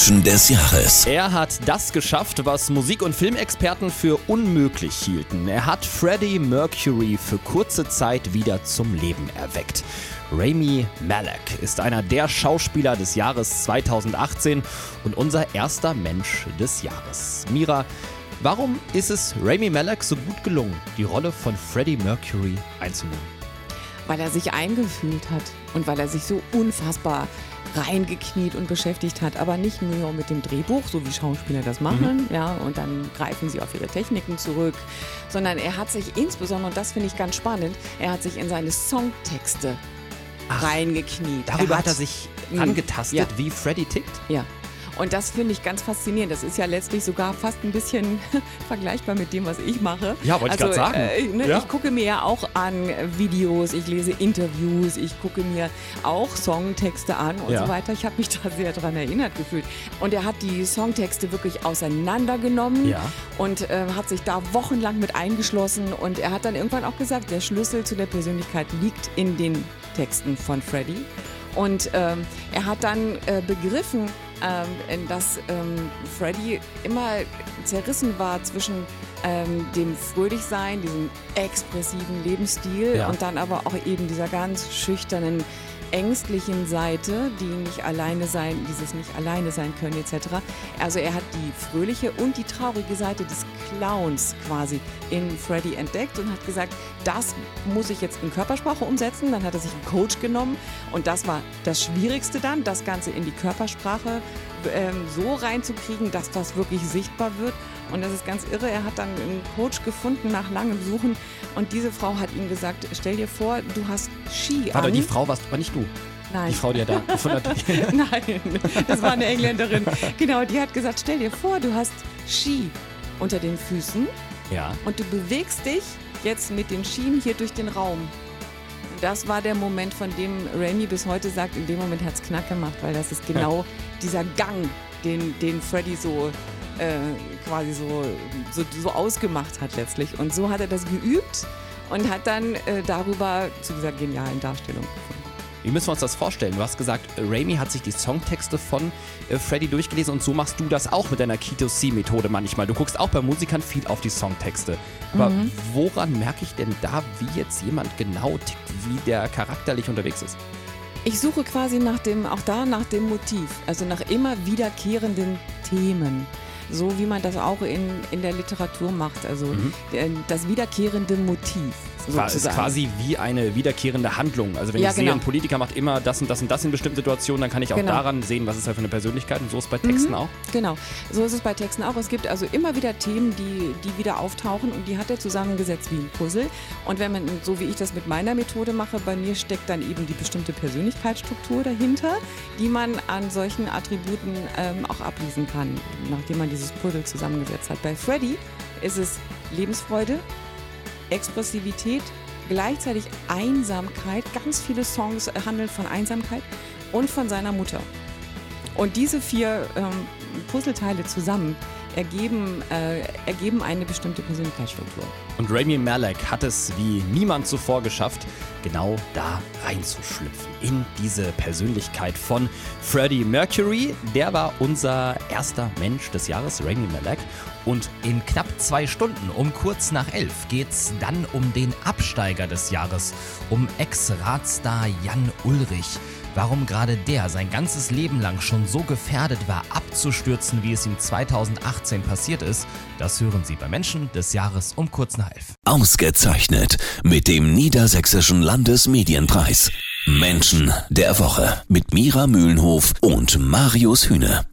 Menschen des Jahres. Er hat das geschafft, was Musik- und Filmexperten für unmöglich hielten. Er hat Freddie Mercury für kurze Zeit wieder zum Leben erweckt. Rami Malek ist einer der Schauspieler des Jahres 2018 und unser erster Mensch des Jahres. Mira, warum ist es Rami Malek so gut gelungen, die Rolle von Freddie Mercury einzunehmen? weil er sich eingefühlt hat und weil er sich so unfassbar reingekniet und beschäftigt hat, aber nicht nur mit dem Drehbuch, so wie Schauspieler das machen, mhm. ja, und dann greifen sie auf ihre Techniken zurück, sondern er hat sich insbesondere, und das finde ich ganz spannend, er hat sich in seine Songtexte Ach, reingekniet. Darüber hat, hat, er sich angetastet, ja. wie Freddy tickt? Ja. Und das finde ich ganz faszinierend. Das ist ja letztlich sogar fast ein bisschen vergleichbar mit dem, was ich mache. Ja, wollte also, ich gerade sagen. Äh, ne, ja. Ich gucke mir ja auch an Videos, ich lese Interviews, ich gucke mir auch Songtexte an und ja. so weiter. Ich habe mich da sehr daran erinnert gefühlt. Und er hat die Songtexte wirklich auseinandergenommen ja. und äh, hat sich da wochenlang mit eingeschlossen. Und er hat dann irgendwann auch gesagt, der Schlüssel zu der Persönlichkeit liegt in den Texten von Freddie. Und ähm, er hat dann äh, begriffen, ähm, dass ähm, Freddy immer zerrissen war zwischen ähm, dem Fröhlichsein, diesem expressiven Lebensstil ja. und dann aber auch eben dieser ganz schüchternen ängstlichen Seite, die nicht alleine sein, dieses nicht alleine sein können etc. Also er hat die fröhliche und die traurige Seite des Clowns quasi in Freddy entdeckt und hat gesagt, das muss ich jetzt in Körpersprache umsetzen. Dann hat er sich einen Coach genommen und das war das Schwierigste dann, das Ganze in die Körpersprache ähm, so reinzukriegen, dass das wirklich sichtbar wird. Und das ist ganz irre. Er hat dann einen Coach gefunden nach langem Suchen und diese Frau hat ihm gesagt, stell dir vor, du hast Ski Warte, an. die Frau warst aber nicht du. Nein. Die Frau, die er da gefunden hat. Nein, das war eine Engländerin. Genau, die hat gesagt, stell dir vor, du hast Ski unter den Füßen. Ja. Und du bewegst dich jetzt mit den Schienen hier durch den Raum. Das war der Moment, von dem Raimi bis heute sagt, in dem Moment hat es knack gemacht, weil das ist genau dieser Gang, den, den Freddy so äh, quasi so, so, so, ausgemacht hat letztlich. Und so hat er das geübt und hat dann äh, darüber zu dieser genialen Darstellung gefunden. Wie müssen wir uns das vorstellen? Du hast gesagt, Raimi hat sich die Songtexte von äh, Freddy durchgelesen und so machst du das auch mit deiner Keto-C-Methode manchmal. Du guckst auch bei Musikern viel auf die Songtexte. Aber mhm. woran merke ich denn da, wie jetzt jemand genau tickt, wie der charakterlich unterwegs ist? Ich suche quasi nach dem, auch da nach dem Motiv, also nach immer wiederkehrenden Themen so wie man das auch in, in der Literatur macht. Also mhm. das wiederkehrende Motiv. Es ist quasi wie eine wiederkehrende Handlung. Also wenn ja, ich genau. sehe, ein Politiker macht immer das und das und das in bestimmten Situationen, dann kann ich auch genau. daran sehen, was ist er für eine Persönlichkeit. Und so ist es bei Texten mhm. auch. Genau, so ist es bei Texten auch. Es gibt also immer wieder Themen, die, die wieder auftauchen und die hat er zusammengesetzt wie ein Puzzle. Und wenn man, so wie ich das mit meiner Methode mache, bei mir steckt dann eben die bestimmte Persönlichkeitsstruktur dahinter, die man an solchen Attributen ähm, auch ablesen kann, nachdem man dieses Puzzle zusammengesetzt hat. Bei Freddy ist es Lebensfreude, Expressivität, gleichzeitig Einsamkeit. Ganz viele Songs handeln von Einsamkeit und von seiner Mutter. Und diese vier ähm, Puzzleteile zusammen ergeben, äh, ergeben eine bestimmte Persönlichkeitsstruktur. Und Rami Malek hat es wie niemand zuvor geschafft, genau da reinzuschlüpfen. In diese Persönlichkeit von Freddie Mercury. Der war unser erster Mensch des Jahres, Rami Malek. Und in knapp zwei Stunden, um kurz nach elf, geht's dann um den Absteiger des Jahres, um Ex-Ratstar Jan Ulrich. Warum gerade der sein ganzes Leben lang schon so gefährdet war, abzustürzen, wie es ihm 2018 passiert ist, das hören Sie bei Menschen des Jahres um kurz nach elf. Ausgezeichnet mit dem Niedersächsischen Landesmedienpreis. Menschen der Woche mit Mira Mühlenhof und Marius Hühne.